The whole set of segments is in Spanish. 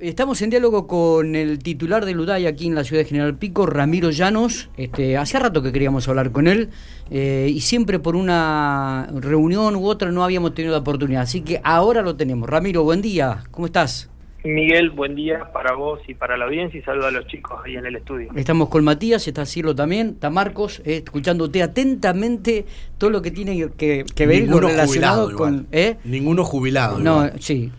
Estamos en diálogo con el titular del UDAI aquí en la ciudad de General Pico, Ramiro Llanos. Este, hace rato que queríamos hablar con él eh, y siempre por una reunión u otra no habíamos tenido la oportunidad. Así que ahora lo tenemos. Ramiro, buen día. ¿Cómo estás? Miguel, buen día para vos y para la audiencia y saludo a los chicos ahí en el estudio. Estamos con Matías, está Cirlo también, está Marcos, eh, escuchándote atentamente todo lo que tiene que, que ver Ninguno relacionado jubilado con... ¿eh? Ninguno jubilado. No, igual. sí.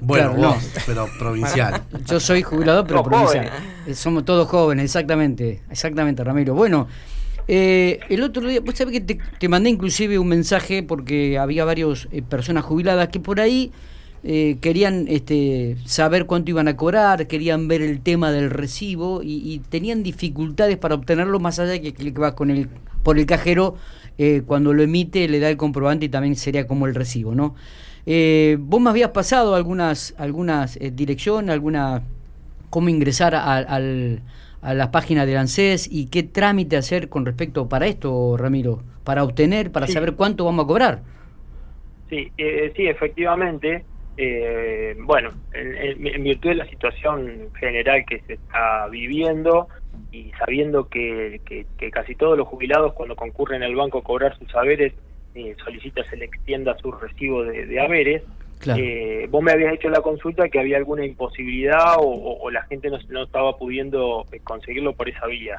Bueno, claro, vos, pero provincial. Yo soy jubilado, pero No, provincial. Eh, Somos todos jóvenes, exactamente. Exactamente, Ramiro. Bueno, eh, el otro día, vos sabés que te, te mandé inclusive un mensaje porque había varias personas jubiladas que por ahí eh, querían este, saber cuánto iban a cobrar, querían ver el tema del recibo y, y tenían dificultades para obtenerlo más allá de que, que vas con el, por el cajero eh, cuando lo emite le da el comprobante y también sería como el recibo, ¿no? Eh, vos me habías pasado algunas algunas eh, direcciones, alguna cómo ingresar a, al- a la página del ANSES y qué trámite hacer con respecto para esto, Ramiro, para obtener, para Sí. saber cuánto vamos a cobrar. Sí, eh, sí, efectivamente. eh, bueno, en, en- virtud de la situación general que se está viviendo y sabiendo que, que- que casi todos los jubilados cuando concurren al banco a cobrar sus haberes eh, solicita se le extienda su recibo de, de haberes, Claro. Eh, vos me habías hecho la consulta que había alguna imposibilidad o, o- o la gente no, no estaba pudiendo eh, conseguirlo por esa vía.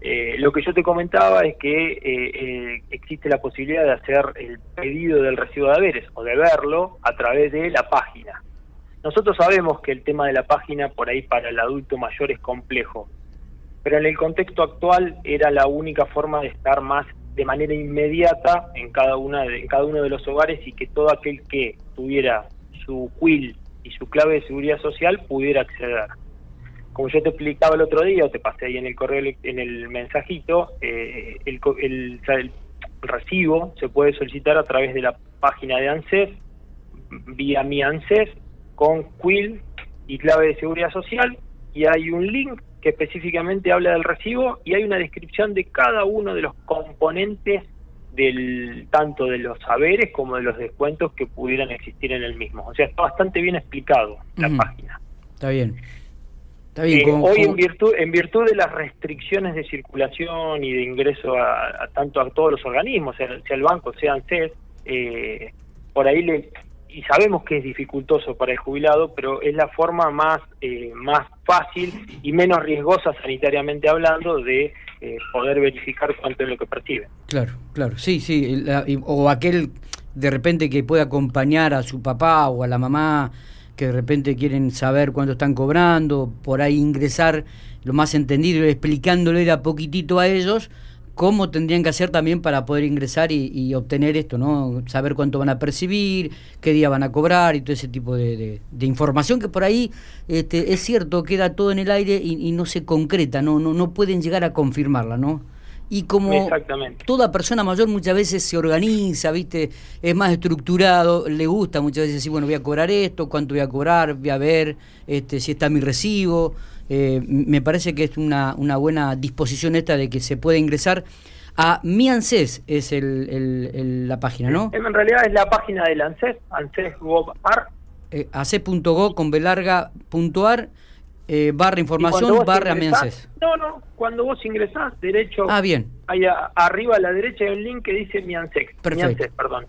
Eh, lo que yo te comentaba es que eh, existe la posibilidad de hacer el pedido del recibo de haberes o de verlo a través de la página. Nosotros sabemos que el tema de la página por ahí para el adulto mayor es complejo, pero en el contexto actual era la única forma de estar más de manera inmediata en cada una de, en cada uno de los hogares y que todo aquel que tuviera su quill y su clave de seguridad social pudiera acceder. Como yo te explicaba el otro día, o te pasé ahí en el correo, en el mensajito, eh, el, el- el recibo se puede solicitar a través de la página de ANSES, vía mi ANSES, con quill y clave de seguridad social, y hay un link que específicamente habla del recibo y hay una descripción de cada uno de los componentes del tanto de los saberes como de los descuentos que pudieran existir en el mismo. O sea, está bastante bien explicado la página. Está bien. Está bien. Eh, hoy en virtud en virtud de las restricciones de circulación y de ingreso a, a tanto a todos los organismos sea, sea el banco sea ANSES eh, por ahí le y sabemos que es dificultoso para el jubilado pero es la forma más eh, más fácil y menos riesgosa sanitariamente hablando de eh, poder verificar cuánto es lo que percibe Claro, claro, sí, sí. la- y- o aquel de repente que puede acompañar a su papá o a la mamá que de repente quieren saber cuánto están cobrando, por ahí ingresar lo más entendido, explicándole a poquitito a ellos cómo tendrían que hacer también para poder ingresar y, y obtener esto, ¿no? Saber cuánto van a percibir, qué día van a cobrar y todo ese tipo de, de- de información que por ahí este, es cierto, queda todo en el aire y, y no se concreta, no, no, no pueden llegar a confirmarla, ¿no? Y como toda persona mayor muchas veces se organiza, ¿viste? Es más estructurado, le gusta muchas veces decir, bueno, voy a cobrar esto, cuánto voy a cobrar, voy a ver este, si está mi recibo. Eh, me parece que es una, una buena disposición esta de que se puede ingresar a Mi ANSES, es el, el- el- la página, ¿no? en realidad es la página del ANSES ANSES.gov.ar Eh, ac.go con belarga.ar eh, barra información barra ANSES. No, no, cuando vos ingresás, derecho, Ah, bien. ahí a- arriba a la derecha hay un link que dice Mi ANSES, Perfecto. Mi ANSES, perdón.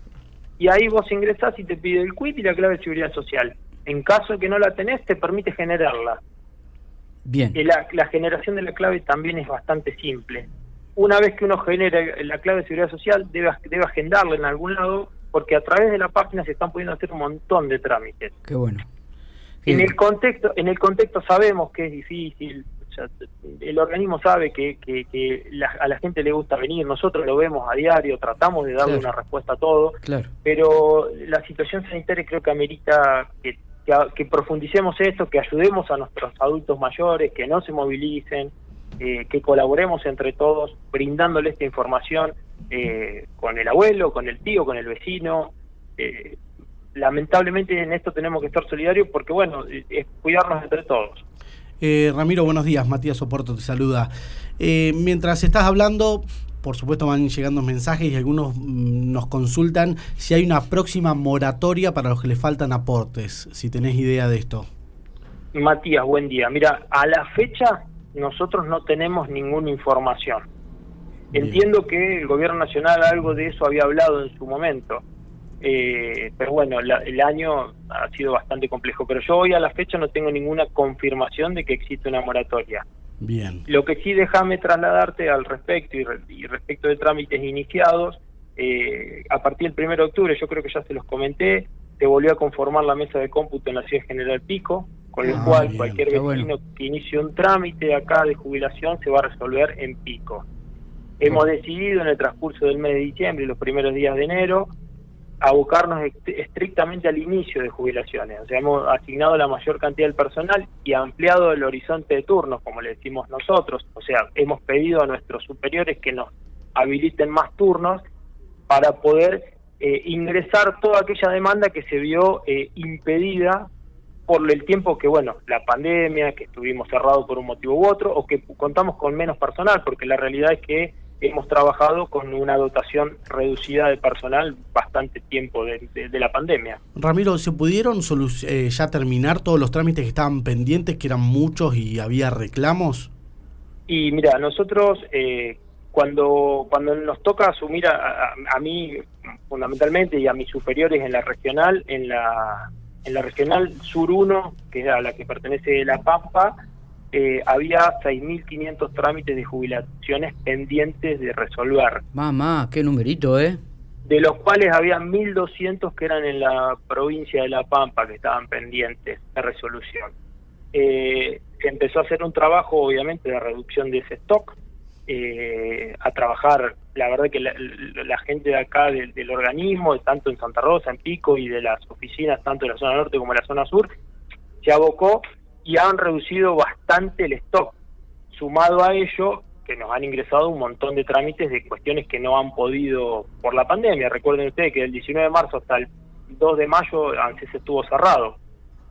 Y ahí vos ingresás y te pide el quit y la clave de seguridad social. En caso de que no la tenés, te permite generarla. Bien. La, la generación de la clave también es bastante simple. Una vez que uno genera la clave de seguridad social, debe, debe agendarla en algún lado, porque a través de la página se están pudiendo hacer un montón de trámites. Qué bueno. En el contexto, en el contexto sabemos que es difícil, el organismo sabe que, que, que la- a la gente le gusta venir, nosotros lo vemos a diario, tratamos de darle Claro. una respuesta a todo, Claro. pero la situación sanitaria creo que amerita que, que, profundicemos esto, que ayudemos a nuestros adultos mayores, que no se movilicen, eh, que colaboremos entre todos, brindándole esta información eh, con el abuelo, con el tío, con el vecino. eh, lamentablemente en esto tenemos que estar solidarios porque, bueno, es cuidarnos entre todos. Ramiro, buenos días. Matías Soporto te saluda. Mientras estás hablando, por supuesto van llegando mensajes y algunos mm, nos consultan si hay una próxima moratoria para los que les faltan aportes, si tenés idea de esto. Matías, buen día. Mira, a la fecha nosotros no tenemos ninguna información. Entiendo que el gobierno nacional algo de eso había hablado en su momento, eh, pero bueno, el año ha sido bastante complejo. Pero yo hoy a la fecha no tengo ninguna confirmación de que existe una moratoria. Bien. Lo que sí déjame trasladarte al respecto y, respecto de trámites iniciados, eh, a partir del 1 de octubre, yo creo que ya se los comenté, se volvió a conformar la mesa de cómputo en la ciudad general Pico, con lo ah, cual cualquier vecino que inicie un trámite acá de jubilación se va a resolver en Pico. Hemos decidido en el transcurso del mes de diciembre y los primeros días de enero abocarnos estrictamente al inicio de jubilaciones. O sea, hemos asignado la mayor cantidad del personal y ampliado el horizonte de turnos, como le decimos nosotros. O sea, hemos pedido a nuestros superiores que nos habiliten más turnos para poder eh, ingresar toda aquella demanda que se vio eh, impedida por el tiempo que, bueno, la pandemia, que estuvimos cerrados por un motivo u otro, o que contamos con menos personal, porque la realidad es que hemos trabajado con una dotación reducida de personal bastante tiempo de, la pandemia. Ramiro, ¿se pudieron eh, ya terminar todos los trámites que estaban pendientes, que eran muchos y había reclamos? Y mira, nosotros eh, cuando cuando nos toca asumir a, a, mí fundamentalmente y a mis superiores en la regional, en la en la regional Sur 1, que es a la que pertenece La Pampa, eh, había 6.500 trámites de jubilaciones pendientes de resolver. Mamá, qué numerito, ¿eh? De los cuales había 1.200 que eran en la provincia de La Pampa, que estaban pendientes de resolución. Eh, se empezó a hacer un trabajo, obviamente, de reducción de ese stock, eh, a trabajar, la verdad que la, gente de acá del, organismo, tanto en Santa Rosa, en Pico y de las oficinas, tanto de la zona norte como de la zona sur, se abocó y han reducido bastante el stock. Sumado a ello, que nos han ingresado un montón de trámites de cuestiones que no han podido por la pandemia. Recuerden ustedes que del 19 de marzo hasta el 2 de mayo ANSES estuvo cerrado,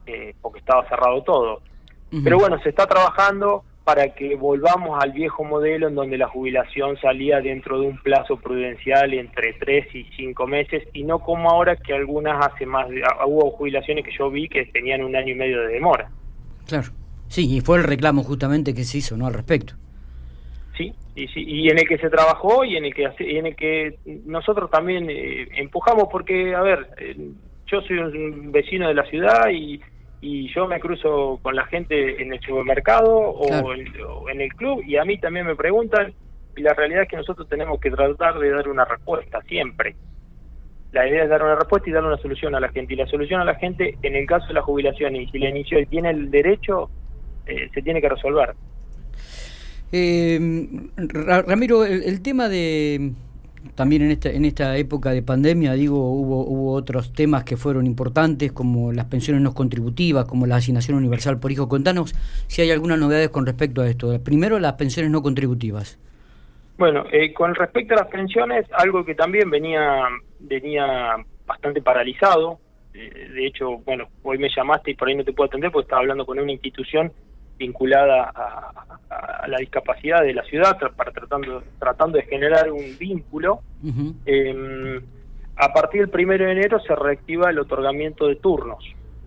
eh, porque estaba cerrado todo. Pero bueno, se está trabajando para que volvamos al viejo modelo en donde la jubilación salía dentro de un plazo prudencial entre 3 y 5 meses y no como ahora que algunas hace más, hubo jubilaciones que yo vi que tenían un año y medio de demora. Claro. Sí, y fue el reclamo justamente que se hizo, ¿no? Al respecto. Sí, y, sí, y en el que se trabajó y en el que en el que nosotros también eh, empujamos porque, a ver, eh, yo soy un vecino de la ciudad y, y yo me cruzo con la gente en el supermercado o, en, el club y a mí también me preguntan y la realidad es que nosotros tenemos que tratar de dar una respuesta siempre. La idea es dar una respuesta y dar una solución a la gente. Y la solución a la gente, en el caso de la jubilación, y si la inició y tiene el derecho, eh, se tiene que resolver. Eh, Ramiro, el, tema de también en esta en esta época de pandemia digo hubo hubo otros temas que fueron importantes como las pensiones no contributivas como la asignación universal por hijo contanos si hay algunas novedades con respecto a esto primero las pensiones no contributivas bueno, eh, con respecto a las pensiones, algo que también venía, venía bastante paralizado. Eh, de hecho, bueno, hoy me llamaste y por ahí no te puedo atender porque estaba hablando con una institución vinculada a, la discapacidad de la ciudad, para tratando, tratando de generar un vínculo. Em, a partir del primero de enero se reactiva el otorgamiento de turnos.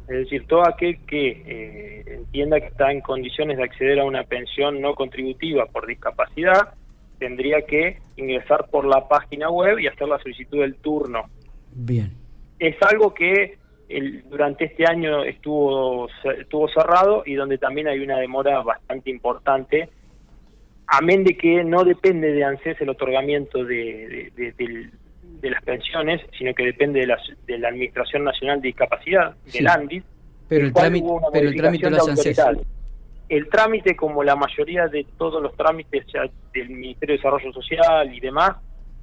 Es decir, todo aquel que eh, entienda que está en condiciones de acceder a una pensión no contributiva por discapacidad, tendría que ingresar por la página web y hacer la solicitud del turno. Bien. Es algo que durante este año estuvo, estuvo cerrado y donde también hay una demora bastante importante, amén de que no depende de ANSES el otorgamiento de, de, las pensiones, sino que depende de la, de la Administración Nacional de Discapacidad, del ANDIS. Pero el, trámite, pero el trámite lo hace ANSES el trámite, como la mayoría de todos los trámites del Ministerio de Desarrollo Social y demás,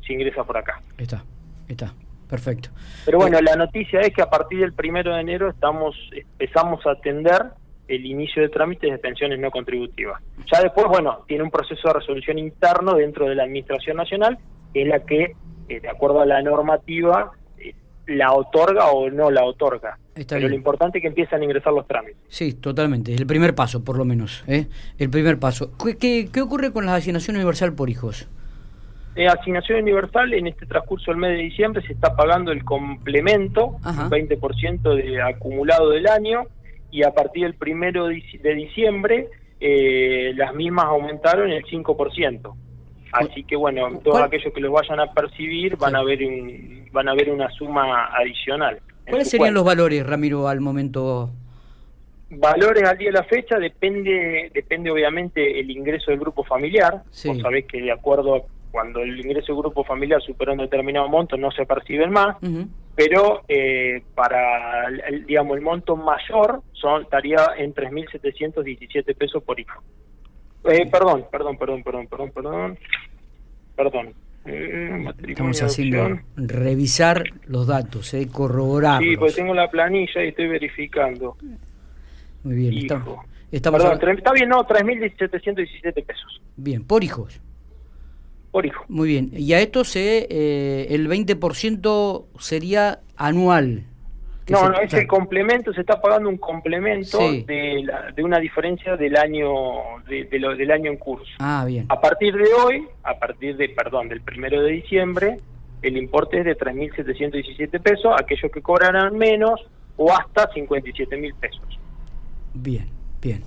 se ingresa por acá. Está, está, perfecto. Pero bueno, la noticia es que a partir del primero de enero estamos empezamos a atender el inicio de trámites de pensiones no contributivas. Ya después, bueno, tiene un proceso de resolución interno dentro de la Administración Nacional, que es la que, eh, de acuerdo a la normativa, eh, la otorga o no la otorga. Pero lo importante es que empiezan a ingresar los trámites. Sí, totalmente. Es el primer paso, por lo menos. ¿eh? El primer paso. ¿Qué, qué, ocurre con la asignación universal por hijos? Eh, asignación universal, en este transcurso del mes de diciembre se está pagando el complemento, un 20% de acumulado del año, y a partir del primero de diciembre eh, las mismas aumentaron el 5%. Así que bueno, todos aquellos que los vayan a percibir van a ver un, van a ver una suma adicional. ¿Cuáles serían los valores, Ramiro, al momento? Valores al día de la fecha depende depende obviamente el ingreso del grupo familiar. Sí. Vos sabés que de acuerdo cuando el ingreso del grupo familiar supera un determinado monto no se perciben más, pero eh, para el, digamos el monto mayor son estaría en 3.717 pesos por hijo. Eh, perdón, perdón, perdón, perdón, perdón, perdón, perdón. Eh, Estamos haciendo revisar los datos, eh, corroborar. Sí, pues tengo la planilla y estoy verificando. Muy bien, estamos, perdón, está bien, no, 3.717 pesos. Bien, por hijos. Por hijo. Muy bien, y a esto se, eh, el 20% sería anual. No, no, ese complemento, se está pagando un complemento de, de una diferencia del año de, lo, del año en curso. Ah, bien. A partir de hoy, a partir de, perdón, del primero de diciembre, el importe es de 3.717 pesos, aquellos que cobrarán menos o hasta 57.000 pesos. Bien, bien.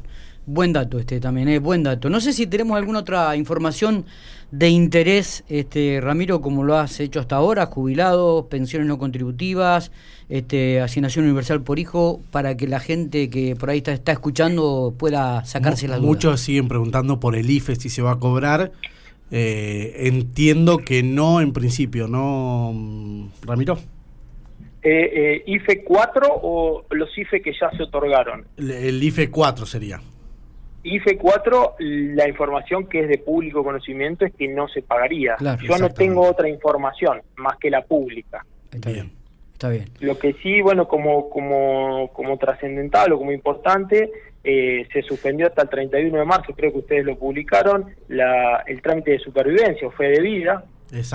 Buen dato este también, es eh, buen dato. No sé si tenemos alguna otra información de interés, este Ramiro, como lo has hecho hasta ahora, jubilados, pensiones no contributivas, este, asignación universal por hijo, para que la gente que por ahí está, está escuchando pueda sacarse la duda. Muchos siguen preguntando por el IFE si se va a cobrar. Eh, entiendo que no en principio, ¿no, Ramiro? Eh, eh ¿IFE 4 o los IFE que ya se otorgaron? el IFE 4 sería. IFE 4, la información que es de público conocimiento es que no se pagaría. Yo no tengo otra información más que la pública. Está bien, está bien. Lo que sí, bueno, como, como, como trascendental o como importante, eh, se suspendió hasta el 31 de marzo, creo que ustedes lo publicaron, la, el trámite de supervivencia o fe de vida,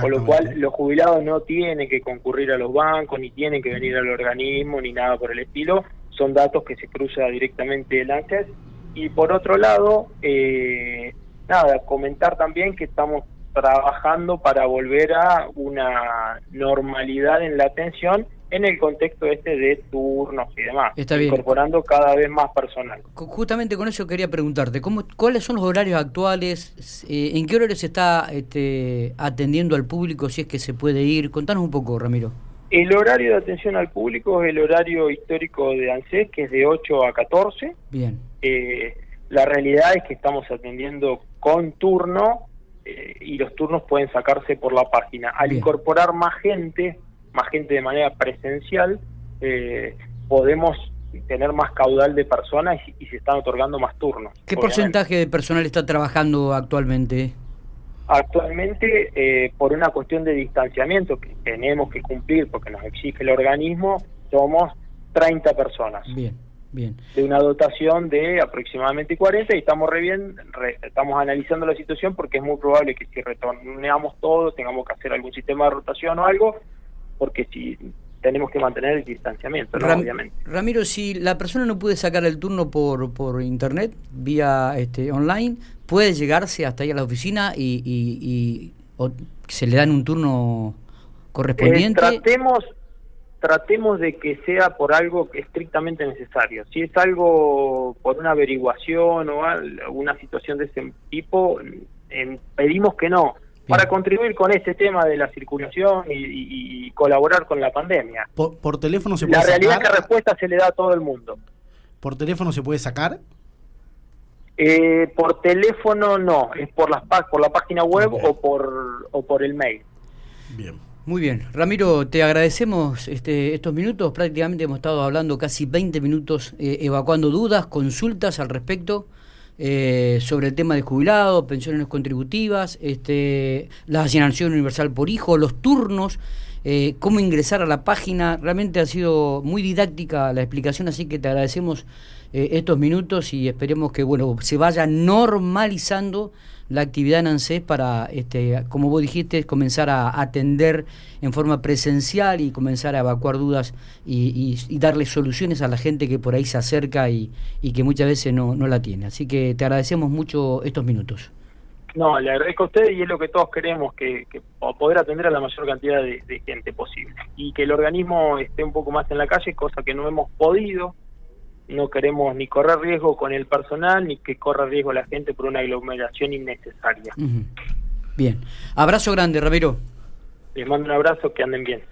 con lo cual los jubilados no tienen que concurrir a los bancos, ni tienen que venir al organismo, ni nada por el estilo, son datos que se cruza directamente el ANSES y por otro lado, eh, nada, comentar también que estamos trabajando para volver a una normalidad en la atención en el contexto este de turnos y demás, incorporando cada vez más personal. Justamente con eso quería preguntarte, ¿cómo, ¿cuáles son los horarios actuales? Eh, ¿En qué horario se está este, atendiendo al público si es que se puede ir? Contanos un poco, Ramiro. El horario de atención al público es el horario histórico de ANSES, que es de 8 a 14. Bien. Eh, la realidad es que estamos atendiendo con turno eh, y los turnos pueden sacarse por la página. Al incorporar más gente, más gente de manera presencial, eh, podemos tener más caudal de personas y, se están otorgando más turnos. ¿Qué porcentaje de personal está trabajando actualmente? Actualmente, por una cuestión de distanciamiento que tenemos que cumplir porque nos exige el organismo, somos 30 personas. Bien de una dotación de aproximadamente 40 y estamos re bien, estamos analizando la situación porque es muy probable que si retorneamos todo tengamos que hacer algún sistema de rotación o algo, porque si tenemos que mantener el distanciamiento, obviamente. Ramiro, si la persona no puede sacar el turno por, por internet, vía este, online, ¿puede llegarse hasta ahí a la oficina y, y, se le dan un turno correspondiente? Eh, tratemos tratemos de que sea por algo estrictamente necesario. Si es algo por una averiguación o alguna situación de ese tipo, pedimos que no, para contribuir con este tema de la circulación y, colaborar con la pandemia. ¿Por, teléfono se puede La realidad es que respuesta se le da a todo el mundo. ¿Por teléfono se puede sacar? Eh, por teléfono no, es por, las, por la página web o, por, o por el mail. Bien. Muy bien, Ramiro, te agradecemos este, estos minutos. Prácticamente hemos estado hablando casi 20 minutos, eh, evacuando dudas, consultas al respecto eh, sobre el tema de jubilados, pensiones contributivas, este, la asignación universal por hijo, los turnos, eh, cómo ingresar a la página. Realmente ha sido muy didáctica la explicación, así que te agradecemos estos minutos y esperemos que bueno se vaya normalizando la actividad en ANSES para, este, como vos dijiste, comenzar a atender en forma presencial y comenzar a evacuar dudas y, darle soluciones a la gente que por ahí se acerca y, que muchas veces no, no la tiene. Así que te agradecemos mucho estos minutos. No, le agradezco a usted y es lo que todos queremos, que, poder atender a la mayor cantidad de, de, gente posible. Y que el organismo esté un poco más en la calle, cosa que no hemos podido no queremos ni correr riesgo con el personal ni que corra riesgo la gente por una aglomeración innecesaria. Bien. Abrazo grande, Ramiro. Les mando un abrazo, que anden bien.